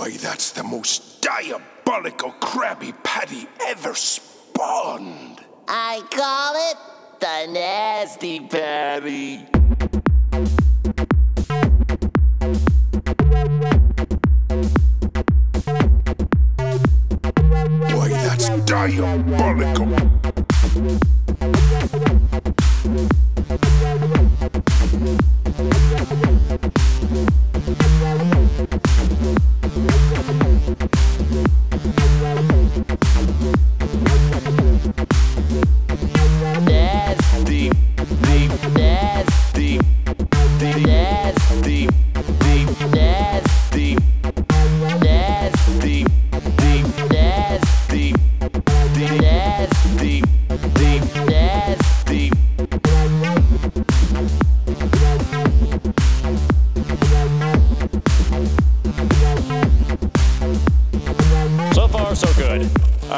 Boy, that's the most diabolical Krabby Patty ever spawned. I call it the Nasty Patty. Boy, that's diabolical.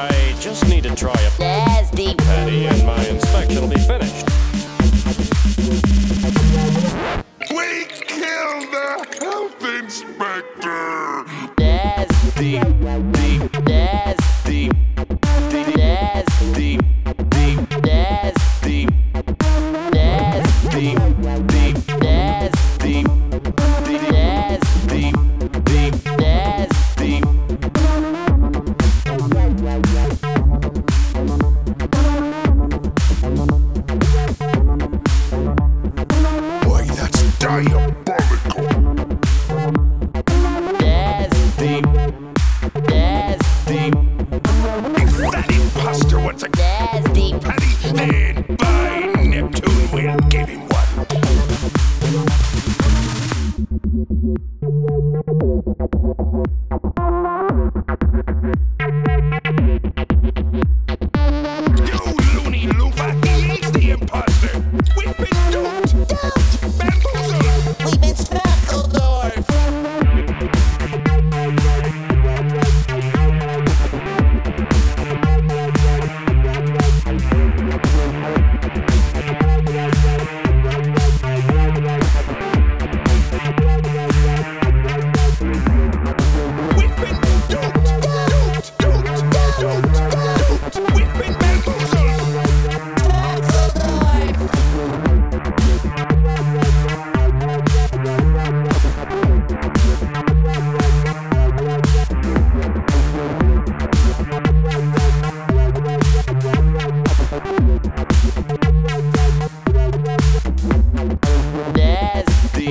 I just need to try a Nasty. patty and my inspection will be finished. We killed the health inspector! Nasty. Nasty. Nasty. Nasty. Nasty. Nasty. Fire.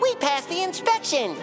We passed the inspection.